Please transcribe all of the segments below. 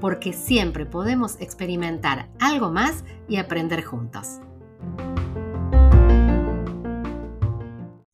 porque siempre podemos experimentar algo más y aprender juntos.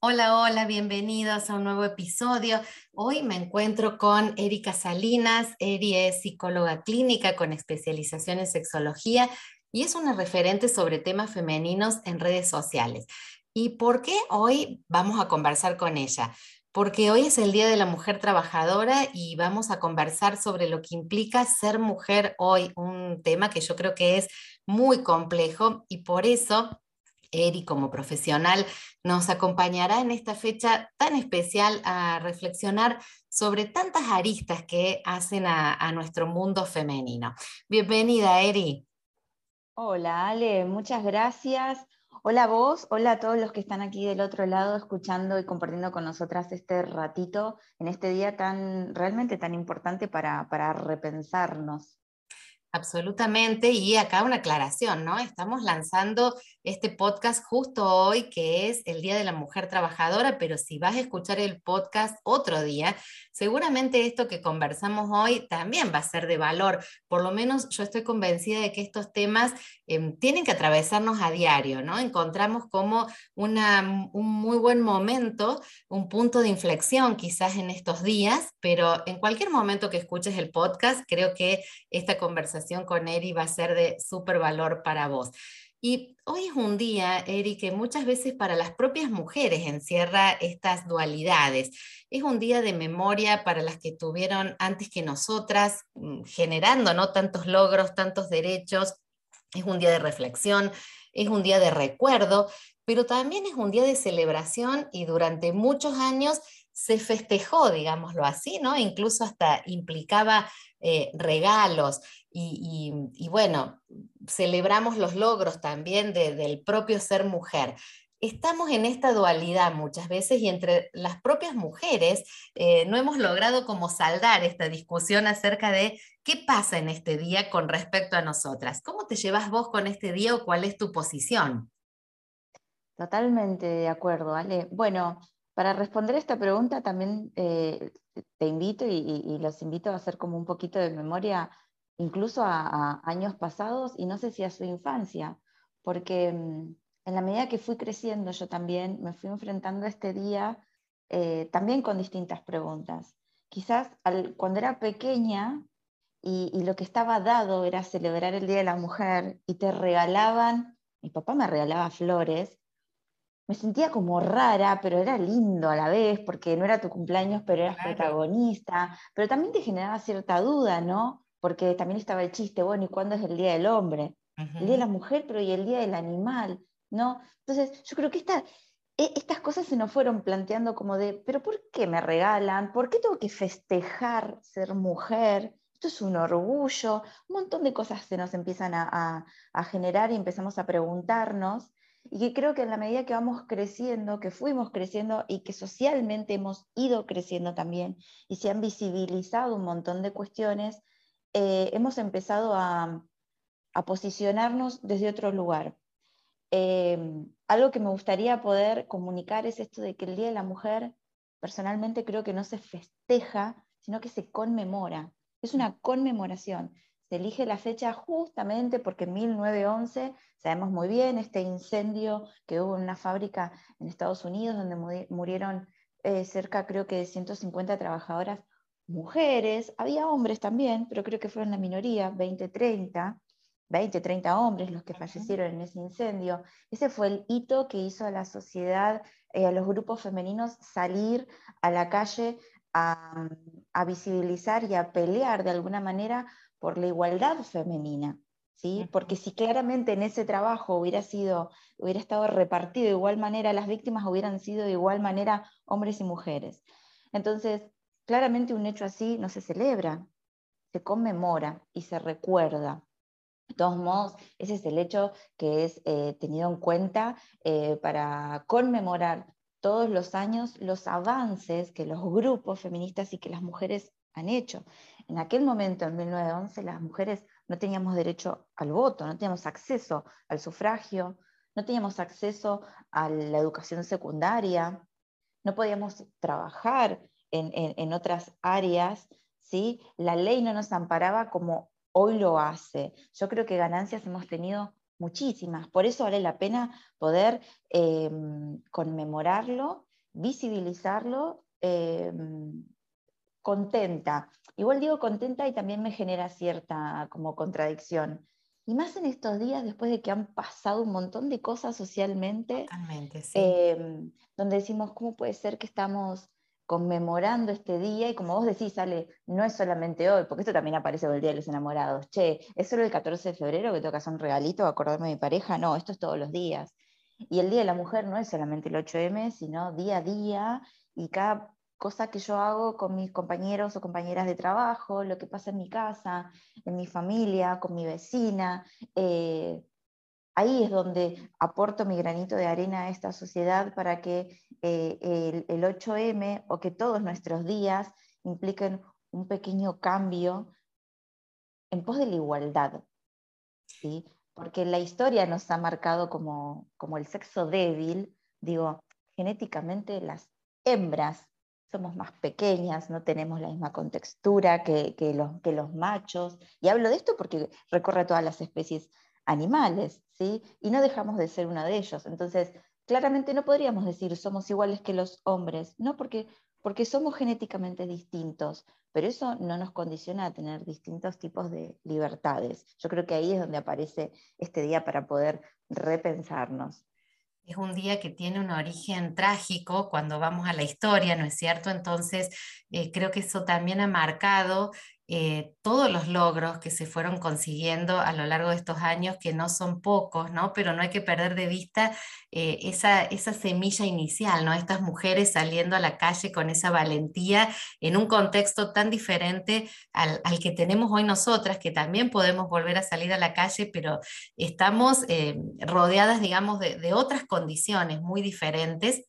Hola, hola, bienvenidos a un nuevo episodio. Hoy me encuentro con Erika Salinas. Eri es psicóloga clínica con especialización en sexología y es una referente sobre temas femeninos en redes sociales. ¿Y por qué hoy vamos a conversar con ella? Porque hoy es el Día de la Mujer Trabajadora y vamos a conversar sobre lo que implica ser mujer hoy, un tema que yo creo que es muy complejo y por eso Eri como profesional nos acompañará en esta fecha tan especial a reflexionar sobre tantas aristas que hacen a, nuestro mundo femenino. Bienvenida, Eri. Hola, Ale, muchas gracias. Hola a vos, hola a todos los que están aquí del otro lado escuchando y compartiendo con nosotras este ratito en este día tan realmente tan importante para, para repensarnos. Absolutamente, y acá una aclaración, ¿no? Estamos lanzando este podcast justo hoy, que es el Día de la Mujer Trabajadora, pero si vas a escuchar el podcast otro día, seguramente esto que conversamos hoy también va a ser de valor. Por lo menos yo estoy convencida de que estos temas em, tienen que atravesarnos a diario, ¿no? Encontramos como una, un muy buen momento, un punto de inflexión quizás en estos días, pero en cualquier momento que escuches el podcast, creo que esta conversación con Eri va a ser de súper valor para vos. Y hoy es un día, Eri, que muchas veces para las propias mujeres encierra estas dualidades. Es un día de memoria para las que tuvieron antes que nosotras, mm, generando ¿no? tantos logros, tantos derechos. Es un día de reflexión, es un día de recuerdo, pero también es un día de celebración y durante muchos años se festejó, digámoslo así, ¿no? Incluso hasta implicaba eh, regalos y, bueno, celebramos los logros también del propio ser mujer. Estamos en esta dualidad muchas veces y entre las propias mujeres eh, no hemos logrado como saldar esta discusión acerca de qué pasa en este día con respecto a nosotras. ¿Cómo te llevas vos con este día o cuál es tu posición? Totalmente de acuerdo, Ale. Bueno, para responder esta pregunta también eh, te invito y, los invito a hacer como un poquito de memoria incluso a, años pasados y no sé si a su infancia, porque mm, en la medida que fui creciendo yo también me fui enfrentando a este día eh, también con distintas preguntas. Quizás cuando era pequeña y, y lo que estaba dado era celebrar el Día de la Mujer y te regalaban, mi papá me regalaba flores, me sentía como rara, pero era lindo a la vez, porque no era tu cumpleaños, pero eras protagonista, pero también te generaba cierta duda, ¿no? Porque también estaba el chiste, bueno, ¿y cuándo es el Día del Hombre? El Día de la Mujer, pero ¿y el Día del Animal? ¿No? Entonces, yo creo que esta, e, estas cosas se nos fueron planteando como de, pero ¿por qué me regalan? ¿Por qué tengo que festejar ser mujer? Esto es un orgullo, un montón de cosas se nos empiezan a, a generar y empezamos a preguntarnos y que creo que en la medida que vamos creciendo, que fuimos creciendo y que socialmente hemos ido creciendo también y se han visibilizado un montón de cuestiones, eh, hemos empezado a, posicionarnos desde otro lugar. Eh, algo que me gustaría poder comunicar es esto de que el Día de la Mujer, personalmente creo que no se festeja, sino que se conmemora. Es una conmemoración se elige la fecha justamente porque en 1911 sabemos muy bien este incendio que hubo en una fábrica en Estados Unidos donde murieron eh, cerca, creo que de 150 trabajadoras mujeres, había hombres también, pero creo que fueron la minoría, 20, 30, 20, 30 hombres los que fallecieron en ese incendio. Ese fue el hito que hizo a la sociedad, eh, a los grupos femeninos salir a la calle a, a visibilizar y a pelear de alguna manera por la igualdad femenina. ¿sí? Porque si claramente en ese trabajo hubiera, sido, hubiera estado repartido de igual manera, las víctimas hubieran sido de igual manera hombres y mujeres. Entonces, claramente un hecho así no se celebra, se conmemora y se recuerda. De todos modos, ese es el hecho que es eh, tenido en cuenta eh, para conmemorar todos los años los avances que los grupos feministas y que las mujeres han hecho. En aquel momento, en 1911, las mujeres no teníamos derecho al voto, no teníamos acceso al sufragio, no teníamos acceso a la educación secundaria, no podíamos trabajar en, otras áreas, ¿sí? la ley no nos amparaba como hoy lo hace. Yo creo que ganancias hemos tenido muchísimas, por eso vale la pena poder em, conmemorarlo, visibilizarlo. Em, contenta. Igual digo contenta y también me genera cierta como contradicción. Y más en estos días, después de que han pasado un montón de cosas socialmente, em, donde decimos, ¿cómo puede ser que estamos conmemorando este día? Y como vos decís, sale, no es solamente hoy, porque esto también aparece con el Día de los Enamorados. Che, ¿es solo el 14 de febrero que que hacer un regalito, acordarme de mi pareja? No, esto es todos los días. Y el Día de la Mujer no es solamente el 8M, sino día a día, y cada cosa que yo hago con mis compañeros o compañeras de trabajo, lo que pasa en mi casa, en mi familia, con mi vecina. Eh, ahí es donde aporto mi granito de arena a esta sociedad para que eh, el, el, 8M o que todos nuestros días impliquen un pequeño cambio en pos de la igualdad. ¿sí? Porque la historia nos ha marcado como, como el sexo débil, digo, genéticamente las hembras somos más pequeñas, no tenemos la misma contextura que, los, que los machos. Y hablo de esto porque recorre todas las especies animales, ¿sí? Y no dejamos de ser uno de ellos. Entonces, claramente no podríamos decir somos iguales que los hombres, no porque, porque somos genéticamente distintos, pero eso no nos condiciona a tener distintos tipos de libertades. Yo creo que ahí es donde aparece este día para poder repensarnos es un día que tiene un origen trágico cuando vamos a la historia, ¿no es cierto? Entonces, eh, creo que eso también ha marcado eh, todos los logros que se fueron consiguiendo a lo largo de estos años, que no son pocos, ¿no? Pero no hay que perder de vista eh, esa, esa semilla inicial, ¿no? Estas mujeres saliendo a la calle con esa valentía en un contexto tan diferente al, que tenemos hoy nosotras, que también podemos volver a salir a la calle, pero estamos eh, rodeadas, digamos, de otras condiciones muy diferentes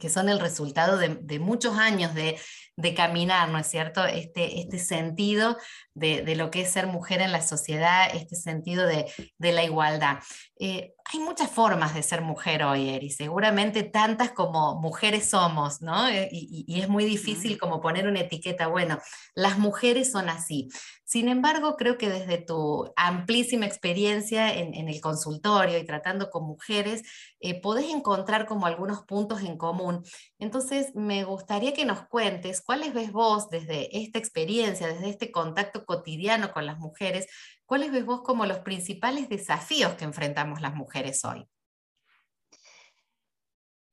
que son el resultado de, de muchos años de, de caminar, ¿no es cierto? Este, este sentido de, lo que es ser mujer en la sociedad, este sentido de, la igualdad. Eh, hay muchas formas de ser mujer hoy, Eri, seguramente tantas como mujeres somos, ¿no? Eh, y, es muy difícil como poner una etiqueta, bueno, las mujeres son así. Sin embargo, creo que desde tu amplísima experiencia en, el consultorio y tratando con mujeres, eh, podés encontrar como algunos puntos en común. Entonces, me gustaría que nos cuentes cuáles ves vos desde esta experiencia, desde este contacto cotidiano con las mujeres, cuáles ves vos como los principales desafíos que enfrentamos las mujeres hoy.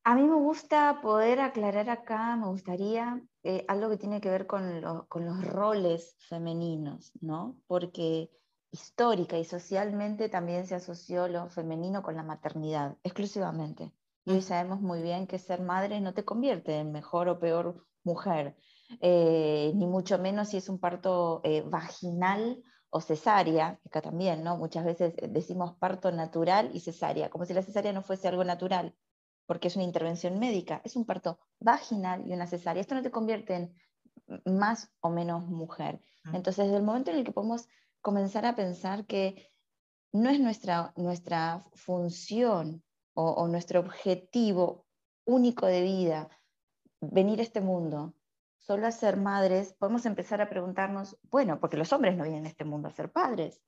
A mí me gusta poder aclarar acá, me gustaría eh, algo que tiene que ver con, los roles femeninos, ¿no? Porque histórica y socialmente también se asoció lo femenino con la maternidad, exclusivamente. Y hoy sabemos muy bien que ser madre no te convierte en mejor o peor mujer, eh, ni mucho menos si es un parto eh, vaginal o cesárea, acá también, ¿no? Muchas veces decimos parto natural y cesárea, como si la cesárea no fuese algo natural, porque es una intervención médica, es un parto vaginal y una cesárea. Esto no te convierte en más o menos mujer. Entonces, desde el momento en el que podemos comenzar a pensar que no es nuestra, nuestra función o nuestro objetivo único de vida venir a este mundo solo a ser madres, podemos empezar a preguntarnos, bueno, porque los hombres no vienen a este mundo a ser padres,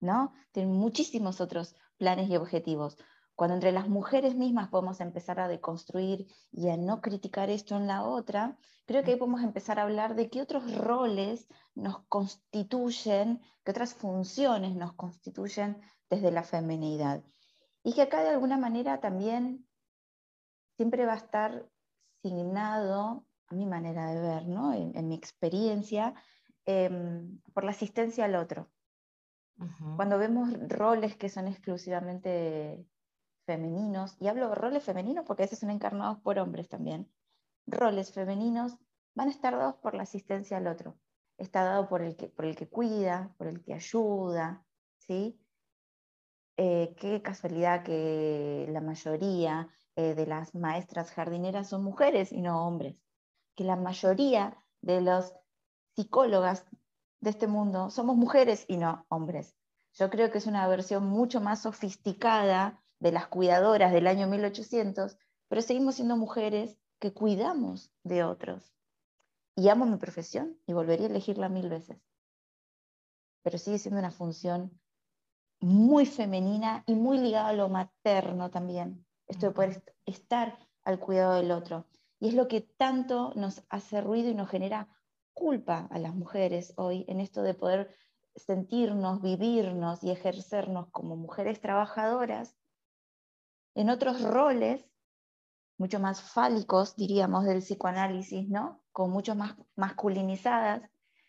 ¿no? Tienen muchísimos otros planes y objetivos. Cuando entre las mujeres mismas podemos empezar a deconstruir y a no criticar esto en la otra, creo que ahí podemos empezar a hablar de qué otros roles nos constituyen, qué otras funciones nos constituyen desde la feminidad. Y que acá de alguna manera también siempre va a estar signado, a mi manera de ver, ¿no? en, mi experiencia, em, por la asistencia al otro. Cuando vemos roles que son exclusivamente femeninos, y hablo de roles femeninos porque a veces son encarnados por hombres también, roles femeninos van a estar dados por la asistencia al otro. Está dado por el que, por el que cuida, por el que ayuda, ¿sí? eh, qué casualidad que la mayoría eh, de las maestras jardineras son mujeres y no hombres, que la mayoría de los psicólogas de este mundo somos mujeres y no hombres. Yo creo que es una versión mucho más sofisticada de las cuidadoras del año 1800, pero seguimos siendo mujeres que cuidamos de otros. Y amo mi profesión y volvería a elegirla mil veces. Pero sigue siendo una función muy femenina y muy ligada a lo materno también. Esto de poder estar al cuidado del otro. Y es lo que tanto nos hace ruido y nos genera culpa a las mujeres hoy en esto de poder sentirnos, vivirnos y ejercernos como mujeres trabajadoras en otros roles mucho más fálicos, diríamos, del psicoanálisis, ¿no? Con mucho más masculinizadas,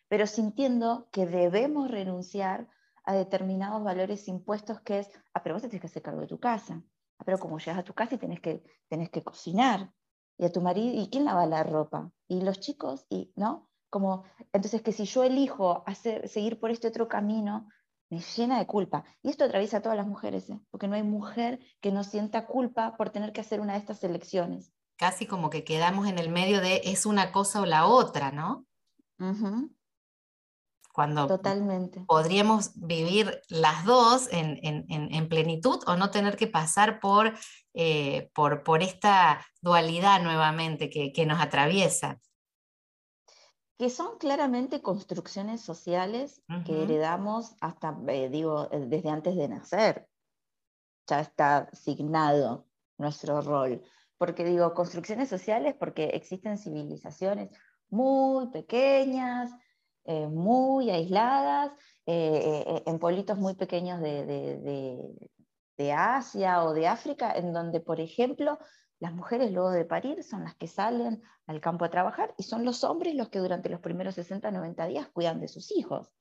pero sintiendo que debemos renunciar a determinados valores impuestos que es, ah, pero vos te que hacer cargo de tu casa, ah, pero como llegas a tu casa y tenés que, tenés que cocinar, y a tu marido, ¿y quién lava la ropa? Y los chicos, y, ¿no? Como, entonces que si yo elijo hacer, seguir por este otro camino, me llena de culpa. Y esto atraviesa a todas las mujeres, ¿eh? porque no hay mujer que no sienta culpa por tener que hacer una de estas elecciones. Casi como que quedamos en el medio de es una cosa o la otra, ¿no? Cuando Totalmente. podríamos vivir las dos en, plenitud o no tener que pasar por, eh, por, por, esta dualidad nuevamente que, que nos atraviesa que son claramente construcciones sociales que heredamos hasta, eh, digo, eh, desde antes de nacer. Ya está asignado nuestro rol. Porque digo, construcciones sociales porque existen civilizaciones muy pequeñas, eh, muy aisladas, en pueblitos muy pequeños de, de Asia o de África, en donde, por ejemplo, las mujeres luego de parir son las que salen al campo a trabajar y son los hombres los que durante los primeros 60, 90 días cuidan de sus hijos.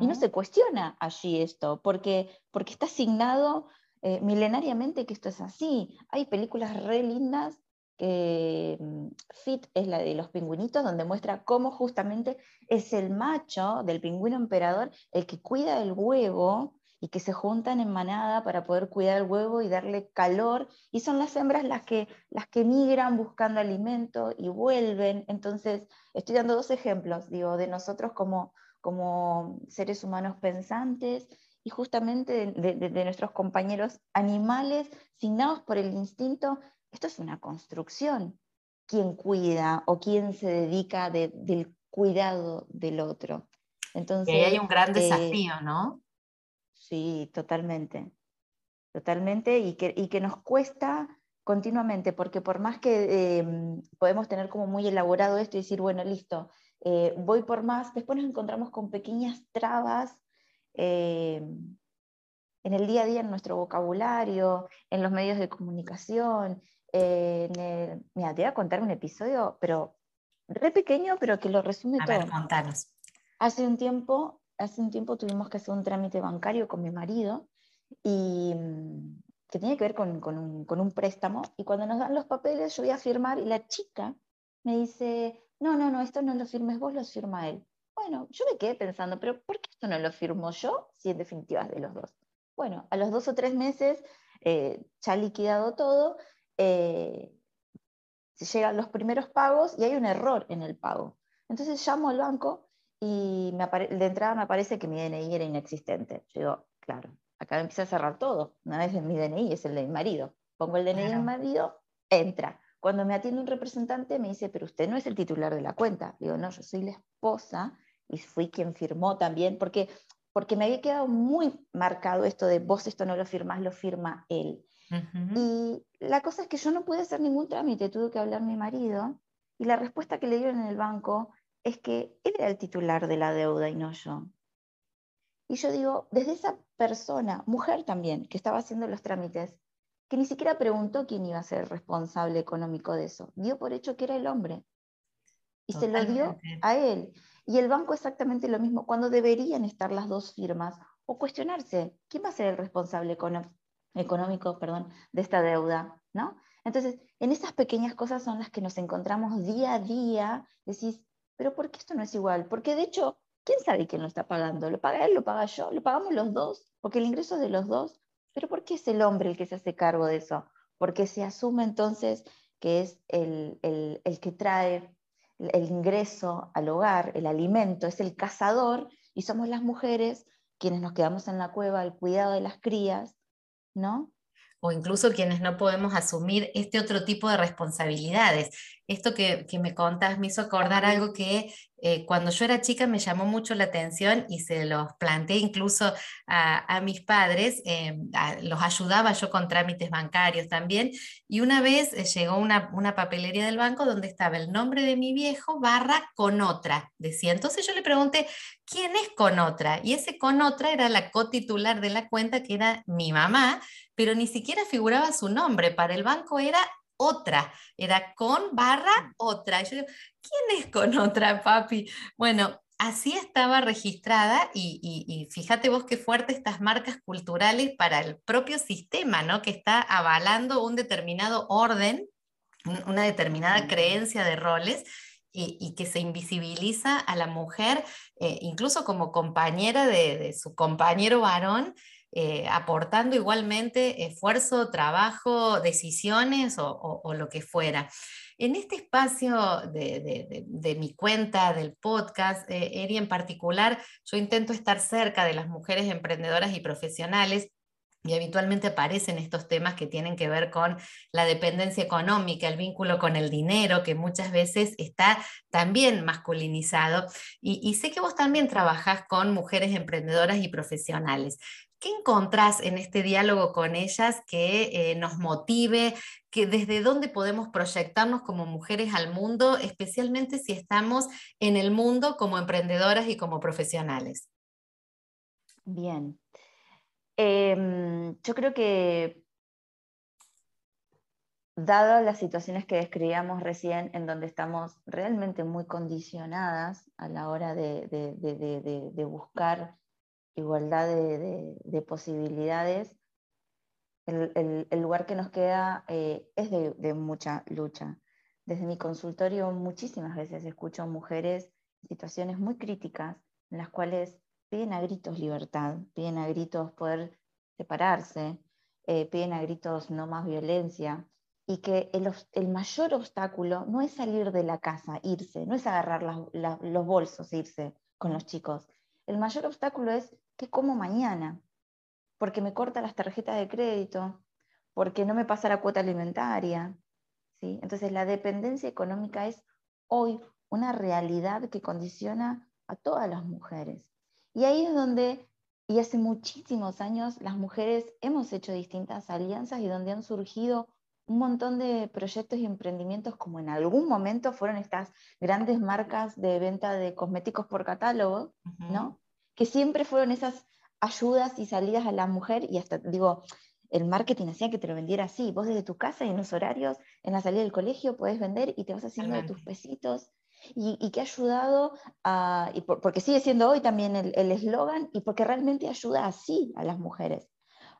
Y no se cuestiona allí esto, porque, porque está asignado eh, milenariamente que esto es así. Hay películas re lindas que mm, Fit es la de los pingüinitos, donde muestra cómo justamente es el macho del pingüino emperador el que cuida el huevo y que se juntan en manada para poder cuidar el huevo y darle calor, y son las hembras las que, las que migran buscando alimento y vuelven. Entonces, estoy dando dos ejemplos, digo, de nosotros como, como seres humanos pensantes y justamente de, nuestros compañeros animales, signados por el instinto. Esto es una construcción. ¿Quién cuida o quién se dedica del cuidado del otro? Entonces, y hay un gran eh, desafío, ¿no? Sí, totalmente. Totalmente, y que, que nos cuesta continuamente, porque por más que em, podemos tener como muy elaborado esto y decir, bueno, listo, eh, voy por más, después nos encontramos con pequeñas trabas em, en el día a día, en nuestro vocabulario, en los medios de comunicación. en el... Mira, te voy a contar un episodio, pero re pequeño, pero que lo resume a todo. Ver, contanos. Hace un tiempo hace un tiempo tuvimos que hacer un trámite bancario con mi marido y mm, que tenía que ver con, un, préstamo. Y cuando nos dan los papeles, yo voy a firmar y la chica me dice, no, no, no, esto no lo firmes vos, lo firma él. Bueno, yo me quedé pensando, pero ¿por qué esto no lo firmo yo si en definitiva es de los dos? Bueno, a los dos o tres meses, eh, ya liquidado todo, eh, llegan los primeros pagos y hay un error en el pago. Entonces llamo al banco y de entrada me aparece que mi DNI era inexistente. Yo digo, claro, acá me empieza a cerrar todo. No es mi DNI, es el de mi marido. Pongo el DNI del marido, entra. Cuando me atiende un representante me dice, pero usted no es el titular de la cuenta. Digo, no, yo soy la esposa y fui quien firmó también, porque, porque me había quedado muy marcado esto de vos esto no lo firmás, lo firma él. Y la cosa es que yo no pude hacer ningún trámite, tuve que hablar mi marido y la respuesta que le dieron en el banco es que él era el titular de la deuda y no yo. Y yo digo, desde esa persona, mujer también, que estaba haciendo los trámites, que ni siquiera preguntó quién iba a ser el responsable económico de eso, dio por hecho que era el hombre. Y se lo dio a él. Y el banco exactamente lo mismo, cuando deberían estar las dos firmas, o cuestionarse, ¿quién va a ser el responsable económico perdón, de esta deuda? ¿no? Entonces, en esas pequeñas cosas son las que nos encontramos día a día, decís, pero ¿por qué esto no es igual? Porque de hecho, ¿quién sabe quién lo está pagando? ¿Lo paga él, lo paga yo? ¿Lo pagamos los dos? Porque el ingreso es de los dos. Pero ¿por qué es el hombre el que se hace cargo de eso? Porque se asume entonces que es el, el que trae el ingreso al hogar, el alimento, es el cazador y somos las mujeres quienes nos quedamos en la cueva, el cuidado de las crías, ¿no? o incluso quienes no podemos asumir este otro tipo de responsabilidades. Esto que, me contas me hizo acordar algo que eh, cuando yo era chica me llamó mucho la atención y se los planteé incluso a, mis padres, eh, los ayudaba yo con trámites bancarios también, y una vez eh, llegó una, una, papelería del banco donde estaba el nombre de mi viejo barra con otra, decía. Entonces yo le pregunté, ¿quién es con otra? Y ese con otra era la cotitular de la cuenta que era mi mamá, pero ni siquiera figuraba su nombre, para el banco era otra, era con barra otra. yo digo, ¿quién es con otra, papi? Bueno, así estaba registrada y, fíjate vos qué fuerte estas marcas culturales para el propio sistema, ¿no? Que está avalando un determinado orden, una determinada creencia de roles y, que se invisibiliza a la mujer, eh, incluso como compañera de, su compañero varón, eh, aportando igualmente esfuerzo, trabajo, decisiones o, lo que fuera. En este espacio de, mi cuenta, del podcast, eh, Eri en particular, yo intento estar cerca de las mujeres emprendedoras y profesionales y habitualmente aparecen estos temas que tienen que ver con la dependencia económica, el vínculo con el dinero, que muchas veces está también masculinizado. Y, sé que vos también trabajás con mujeres emprendedoras y profesionales. ¿Qué encontrás en este diálogo con ellas que eh, nos motive, que desde dónde podemos proyectarnos como mujeres al mundo, especialmente si estamos en el mundo como emprendedoras y como profesionales? Bien. Em, yo creo que, dado las situaciones que describíamos recién, en donde estamos realmente muy condicionadas a la hora de buscar igualdad de, posibilidades, el, lugar que nos queda eh, es de, mucha lucha. Desde mi consultorio muchísimas veces escucho mujeres en situaciones muy críticas en las cuales piden a gritos libertad, piden a gritos poder separarse, eh, piden a gritos no más violencia, y que el, mayor obstáculo no es salir de la casa, irse, no es agarrar los bolsos e irse con los chicos. El mayor obstáculo es ¿qué como mañana? Porque me corta las tarjetas de crédito, porque no me pasa la cuota alimentaria. ¿sí? Entonces la dependencia económica es hoy una realidad que condiciona a todas las mujeres. Y ahí es donde, y hace muchísimos años, las mujeres hemos hecho distintas alianzas y donde han surgido un montón de proyectos y emprendimientos como en algún momento fueron estas grandes marcas de venta de cosméticos por catálogo, ¿no? Que siempre fueron esas ayudas y salidas a la mujer y hasta, digo, el marketing hacía que te lo vendiera así. Vos desde tu casa y en los horarios, en la salida del colegio, puedes vender y te vas haciendo de tus pesitos. Y, que ha ayudado, a, y porque sigue siendo hoy también el eslogan, y porque realmente ayuda así a las mujeres.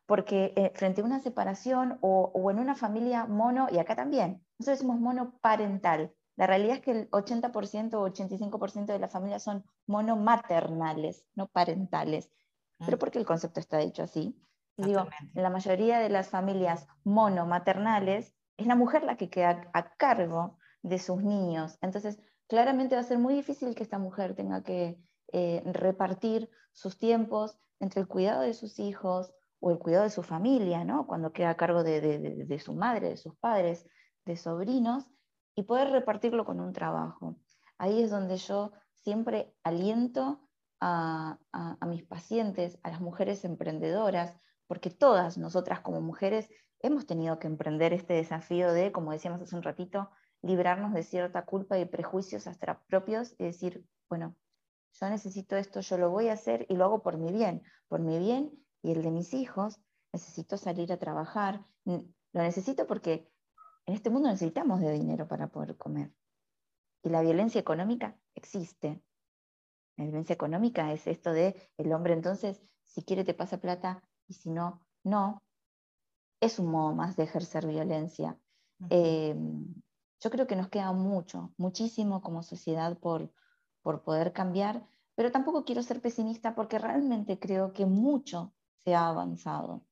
Porque eh, frente a una separación o, o, en una familia mono, y acá también, nosotros decimos monoparental, la realidad es que el 80% o 85% de las familias son monomaternales, no parentales. Pero mm. ¿por qué el concepto está dicho así? digo, en la mayoría de las familias monomaternales es la mujer la que queda a cargo de sus niños. Entonces, claramente va a ser muy difícil que esta mujer tenga que eh, repartir sus tiempos entre el cuidado de sus hijos o el cuidado de su familia, ¿no? Cuando queda a cargo de, de su madre, de sus padres, de sobrinos, y poder repartirlo con un trabajo. Ahí es donde yo siempre aliento a, mis pacientes, a las mujeres emprendedoras, porque todas nosotras como mujeres hemos tenido que emprender este desafío de, como decíamos hace un ratito, librarnos de cierta culpa y prejuicios hasta propios y decir, bueno, yo necesito esto, yo lo voy a hacer y lo hago por mi bien, por mi bien y el de mis hijos, necesito salir a trabajar, lo necesito porque en este mundo necesitamos de dinero para poder comer. Y la violencia económica existe. La violencia económica es esto de el hombre entonces, si quiere te pasa plata y si no, no. Es un modo más de ejercer violencia. Em, yo creo que nos queda mucho, muchísimo como sociedad por, por poder cambiar, pero tampoco quiero ser pesimista porque realmente creo que mucho se ha avanzado.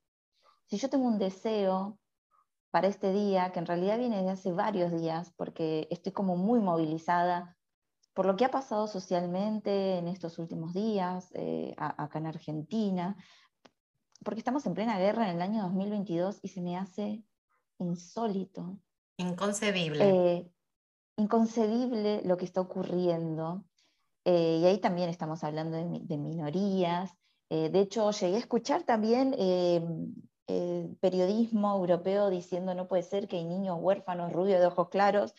Si yo tengo un deseo para este día, que en realidad viene de hace varios días, porque estoy como muy movilizada por lo que ha pasado socialmente en estos últimos días, eh, acá en Argentina, porque estamos en plena guerra en el año 2022 y se me hace insólito. Inconcebible. Eh, inconcebible lo que está ocurriendo. Eh, y ahí también estamos hablando de, minorías. de hecho, llegué a escuchar también periodismo europeo diciendo no puede ser que hay niños huérfanos rubios de ojos claros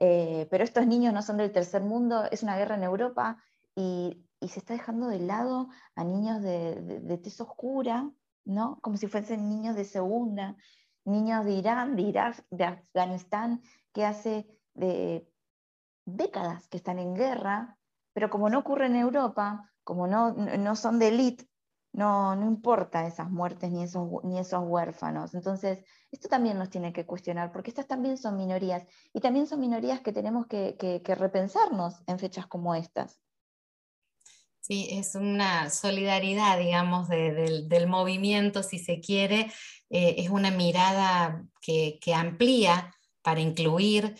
eh, pero estos niños no son del tercer mundo, es una guerra en Europa y, se está dejando de lado a niños de, de, tez oscura, ¿no? como si fuesen niños de segunda, niños de Irán, de Irak, de Afganistán, que hace de décadas que están en guerra, pero como no ocurre en Europa, como no, no son de élite, no, no importa esas muertes ni esos, ni esos huérfanos. Entonces, esto también nos tiene que cuestionar, porque estas también son minorías, y también son minorías que tenemos que, repensarnos en fechas como estas. Sí, es una solidaridad, digamos, del, movimiento, si se quiere, eh, es una mirada que, que amplía para incluir,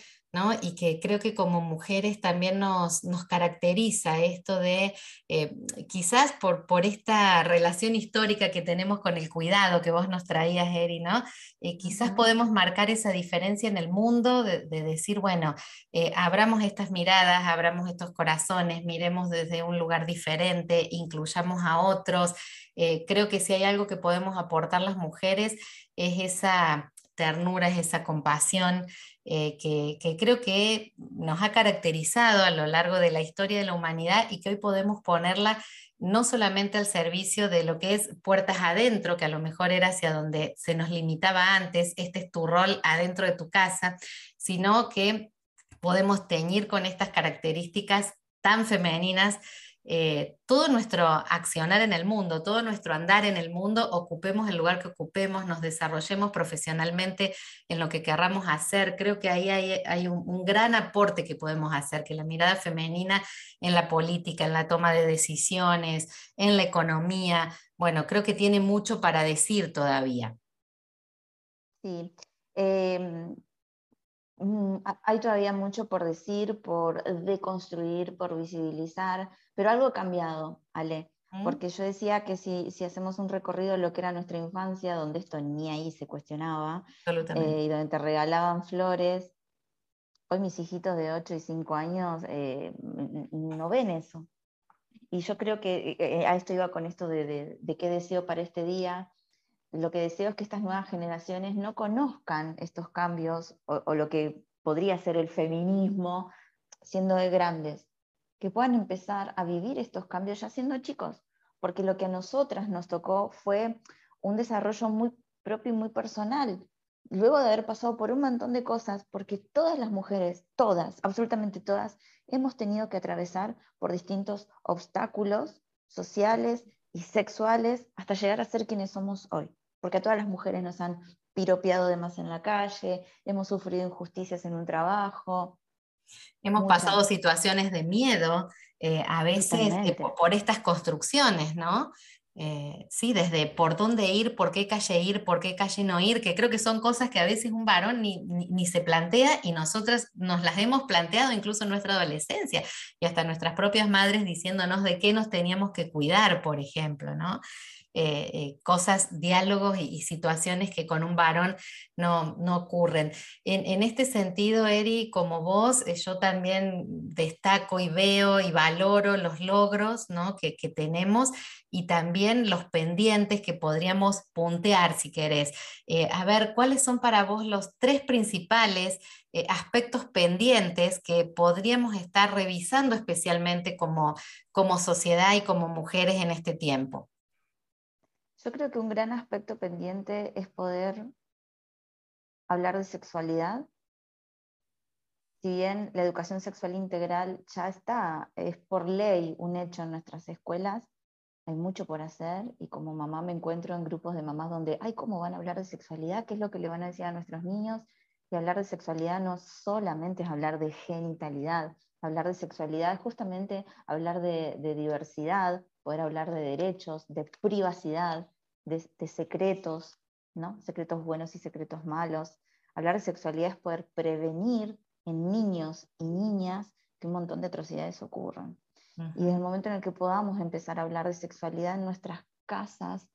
y que creo que como mujeres también nos, caracteriza esto de, eh, quizás por, por esta relación histórica que tenemos con el cuidado que vos nos traías, Eri, ¿no? Eh, quizás podemos marcar esa diferencia en el mundo de, decir, bueno, eh, abramos estas miradas, abramos estos corazones, miremos desde un lugar diferente, incluyamos a otros. creo que si hay algo que podemos aportar las mujeres es esa ternura, es esa compasión eh, que, creo que nos ha caracterizado a lo largo de la historia de la humanidad y que hoy podemos ponerla no solamente al servicio de lo que es puertas adentro, que a lo mejor era hacia donde se nos limitaba antes, este es tu rol adentro de tu casa, sino que podemos teñir con estas características tan femeninas eh, todo nuestro accionar en el mundo, todo nuestro andar en el mundo, ocupemos el lugar que ocupemos, nos desarrollemos profesionalmente en lo que querramos hacer. Creo que ahí hay, un, gran aporte que podemos hacer, que la mirada femenina en la política, en la toma de decisiones, en la economía, bueno, creo que tiene mucho para decir todavía. Sí. Em, hay todavía mucho por decir, por deconstruir, por visibilizar, pero algo ha cambiado, Ale. ¿Mm? Porque yo decía que si, hacemos un recorrido de lo que era nuestra infancia, donde esto ni ahí se cuestionaba, eh, y donde te regalaban flores, hoy mis hijitos de 8 y 5 años eh, no ven eso. Y yo creo que eh, a esto iba con esto de qué deseo para este día, lo que deseo es que estas nuevas generaciones no conozcan estos cambios o, lo que podría ser el feminismo siendo de grandes, que puedan empezar a vivir estos cambios ya siendo chicos, porque lo que a nosotras nos tocó fue un desarrollo muy propio y muy personal, luego de haber pasado por un montón de cosas, porque todas las mujeres, todas, absolutamente todas, hemos tenido que atravesar por distintos obstáculos sociales y sexuales hasta llegar a ser quienes somos hoy porque a todas las mujeres nos han piropeado de más en la calle, hemos sufrido injusticias en un trabajo. Hemos pasado situaciones de miedo, eh, a veces eh, por, estas construcciones, ¿no? Eh, sí, desde por dónde ir, por qué calle ir, por qué calle no ir, que creo que son cosas que a veces un varón ni, ni, se plantea y nosotras nos las hemos planteado incluso en nuestra adolescencia y hasta nuestras propias madres diciéndonos de qué nos teníamos que cuidar, por ejemplo, ¿no? Eh, eh, cosas, diálogos y, situaciones que con un varón no, ocurren. En, este sentido, Eri, como vos, eh, yo también destaco y veo y valoro los logros que, tenemos y también los pendientes que podríamos puntear, si querés. a ver, ¿cuáles son para vos los tres principales aspectos pendientes que podríamos estar revisando especialmente como, como sociedad y como mujeres en este tiempo? Yo creo que un gran aspecto pendiente es poder hablar de sexualidad. Si bien la educación sexual integral ya está, es por ley un hecho en nuestras escuelas, hay mucho por hacer y como mamá me encuentro en grupos de mamás donde, ay, ¿cómo van a hablar de sexualidad? ¿Qué es lo que le van a decir a nuestros niños? Y hablar de sexualidad no solamente es hablar de genitalidad, hablar de sexualidad es justamente hablar de, de diversidad, poder hablar de derechos, de privacidad, de, secretos, ¿no? Secretos buenos y secretos malos. Hablar de sexualidad es poder prevenir en niños y niñas que un montón de atrocidades ocurran. Y desde el momento en el que podamos empezar a hablar de sexualidad en nuestras casas,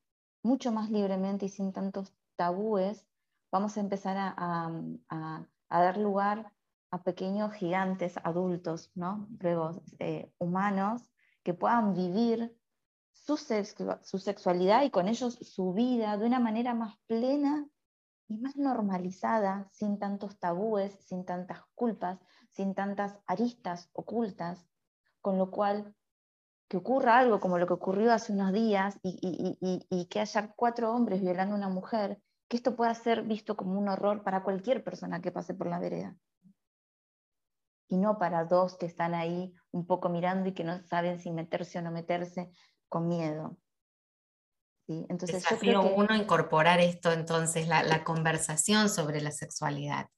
mucho más libremente y sin tantos tabúes, vamos a empezar a, dar lugar a pequeños gigantes adultos, ¿no? Luego, eh, humanos, que puedan vivir su, su sexualidad y con ellos su vida de una manera más plena y más normalizada, sin tantos tabúes, sin tantas culpas, sin tantas aristas ocultas, con lo cual que ocurra algo como lo que ocurrió hace unos días y, que haya cuatro hombres violando a una mujer, que esto pueda ser visto como un horror para cualquier persona que pase por la vereda. Y no para dos que están ahí un poco mirando y que no saben si meterse o no meterse con miedo. Entonces, Desafío yo uno incorporar esto entonces, la, conversación sobre la sexualidad.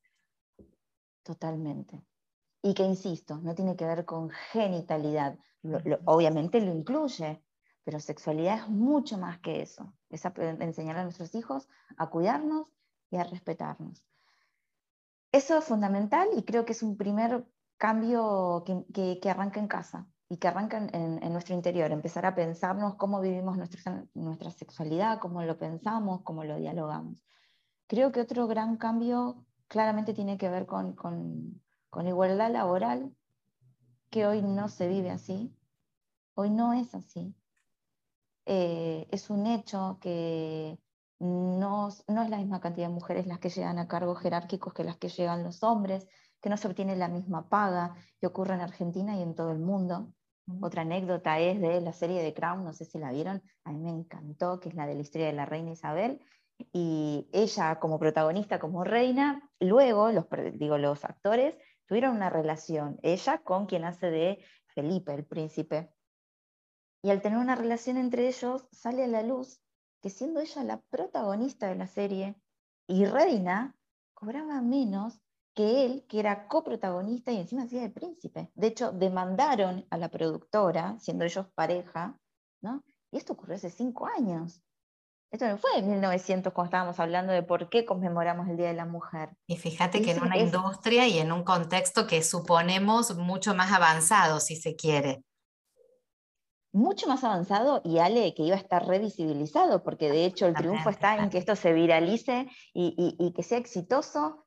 Totalmente. Y que, insisto, no tiene que ver con genitalidad. obviamente lo incluye, pero sexualidad es mucho más que eso. Es enseñar a nuestros hijos a cuidarnos y a respetarnos. Eso es fundamental y creo que es un primer cambio que arranca en casa y que arrancan en, nuestro interior, empezar a pensarnos cómo vivimos nuestra, nuestra sexualidad, cómo lo pensamos, cómo lo dialogamos. Creo que otro gran cambio claramente tiene que ver con, con, con igualdad laboral, que hoy no se vive así, hoy no es así. Eh, es un hecho que no, no, es la misma cantidad de mujeres las que llegan a cargos jerárquicos que las que llegan los hombres, que no se obtiene la misma paga, que ocurre en Argentina y en todo el mundo. Otra anécdota es de la serie de Crown, no sé si la vieron, a mí me encantó, que es la de la historia de la reina Isabel, y ella como protagonista, como reina, luego los, digo, los actores tuvieron una relación, ella con quien hace de Felipe, el príncipe. Y al tener una relación entre ellos, sale a la luz que siendo ella la protagonista de la serie y reina, cobraba menos que él, que era coprotagonista y encima hacía de príncipe. De hecho, demandaron a la productora, siendo ellos pareja, ¿no? Y esto ocurrió hace cinco años. Esto no fue en 1900 cuando estábamos hablando de por qué conmemoramos el Día de la Mujer. Y fíjate que en una industria y en un contexto que suponemos mucho más avanzado, si se quiere. Mucho más avanzado y Ale, que iba a estar revisibilizado, porque de hecho el triunfo está en que esto se viralice y, y que sea exitoso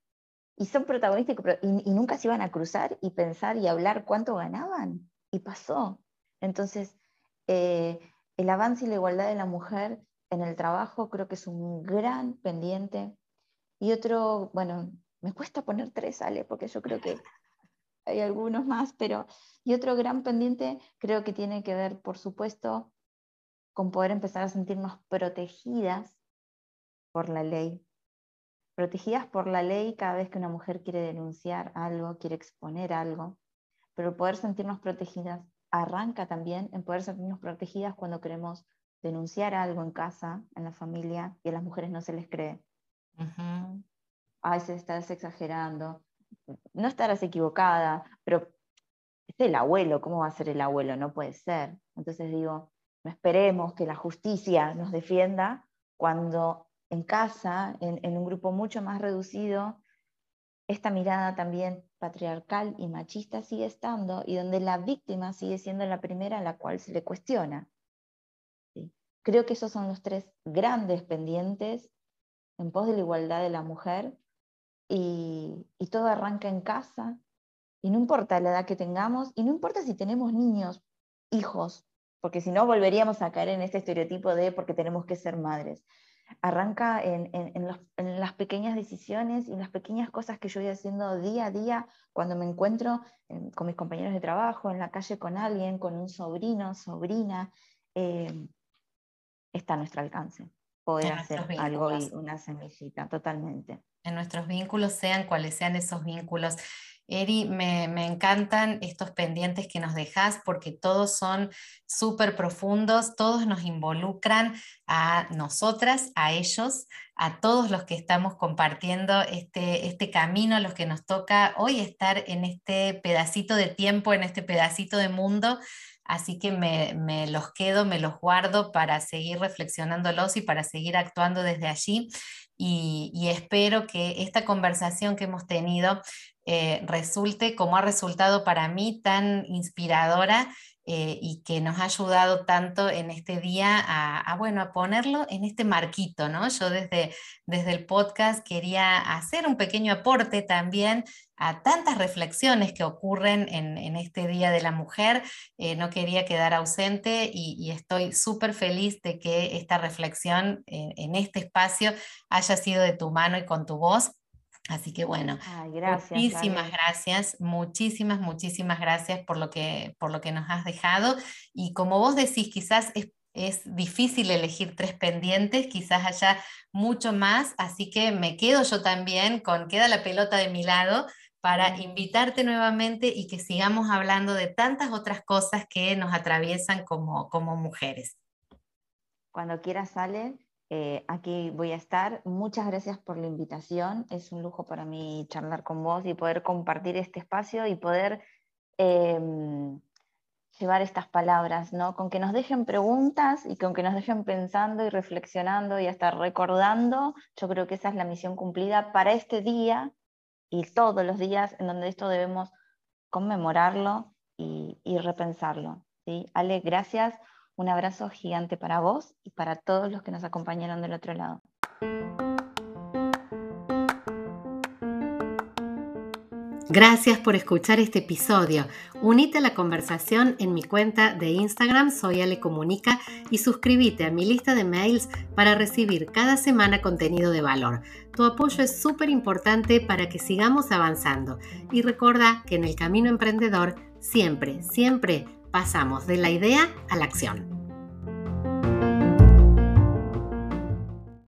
y son protagonistas y, nunca se iban a cruzar y pensar y hablar cuánto ganaban. Y pasó. Entonces, eh, el avance y la igualdad de la mujer en el trabajo creo que es un gran pendiente. Y otro, bueno, me cuesta poner tres, Ale, porque yo creo que hay algunos más, pero y otro gran pendiente creo que tiene que ver, por supuesto, con poder empezar a sentirnos protegidas por la ley, protegidas por la ley cada vez que una mujer quiere denunciar algo, quiere exponer algo, pero poder sentirnos protegidas arranca también en poder sentirnos protegidas cuando queremos denunciar algo en casa, en la familia, y a las mujeres no se les cree. A veces estás exagerando. No estarás equivocada, pero es el abuelo, ¿cómo va a ser el abuelo? No puede ser. Entonces digo, no esperemos que la justicia nos defienda cuando en casa, en, un grupo mucho más reducido, esta mirada también patriarcal y machista sigue estando y donde la víctima sigue siendo la primera a la cual se le cuestiona. Creo que esos son los tres grandes pendientes en pos de la igualdad de la mujer y, y todo arranca en casa y no importa la edad que tengamos y no importa si tenemos niños, hijos, porque si no volveríamos a caer en este estereotipo de porque tenemos que ser madres arranca en, las pequeñas decisiones y en las pequeñas cosas que yo voy haciendo día a día cuando me encuentro con mis compañeros de trabajo, en la calle con alguien, con un sobrino, sobrina. Eh, está a nuestro alcance poder hacer algo y una semillita, totalmente. En nuestros vínculos, sean cuales sean esos vínculos. Eri, me, encantan estos pendientes que nos dejas porque todos son súper profundos, todos nos involucran a nosotras, a ellos, a todos los que estamos compartiendo este, este camino, los que nos toca hoy estar en este pedacito de tiempo, en este pedacito de mundo así que me, los quedo, me los guardo para seguir reflexionándolos y para seguir actuando desde allí. Y, espero que esta conversación que hemos tenido eh, resulte como ha resultado para mí tan inspiradora eh, y que nos ha ayudado tanto en este día a, bueno, a ponerlo en este marquito, ¿no? Yo desde, desde el podcast quería hacer un pequeño aporte también a tantas reflexiones que ocurren en, este Día de la Mujer. Eh, no quería quedar ausente y, estoy súper feliz de que esta reflexión en este espacio haya sido de tu mano y con tu voz Así que bueno, muchísimas gracias, muchísimas, muchísimas gracias por lo, que, por lo que nos has dejado. Y como vos decís, quizás es, es difícil elegir tres pendientes, quizás haya mucho más, así que me quedo yo también con, queda la pelota de mi lado para invitarte nuevamente y que sigamos hablando de tantas otras cosas que nos atraviesan como, como mujeres. Cuando quieras, sale. Eh, aquí voy a estar. Muchas gracias por la invitación. Es un lujo para mí charlar con vos y poder compartir este espacio y poder em, llevar estas palabras, ¿no? Con que nos dejen preguntas y con que nos dejen pensando y reflexionando y hasta recordando. Yo creo que esa es la misión cumplida para este día y todos los días en donde esto debemos conmemorarlo y, y repensarlo. ¿sí? Ale, gracias. Un abrazo gigante para vos y para todos los que nos acompañaron del otro lado. Gracias por escuchar este episodio. Unite a la conversación en mi cuenta de Instagram Soy Ale Comunica y suscríbete a mi lista de mails para recibir cada semana contenido de valor. Tu apoyo es súper importante para que sigamos avanzando y recuerda que en el camino emprendedor siempre, siempre pasamos de la idea a la acción.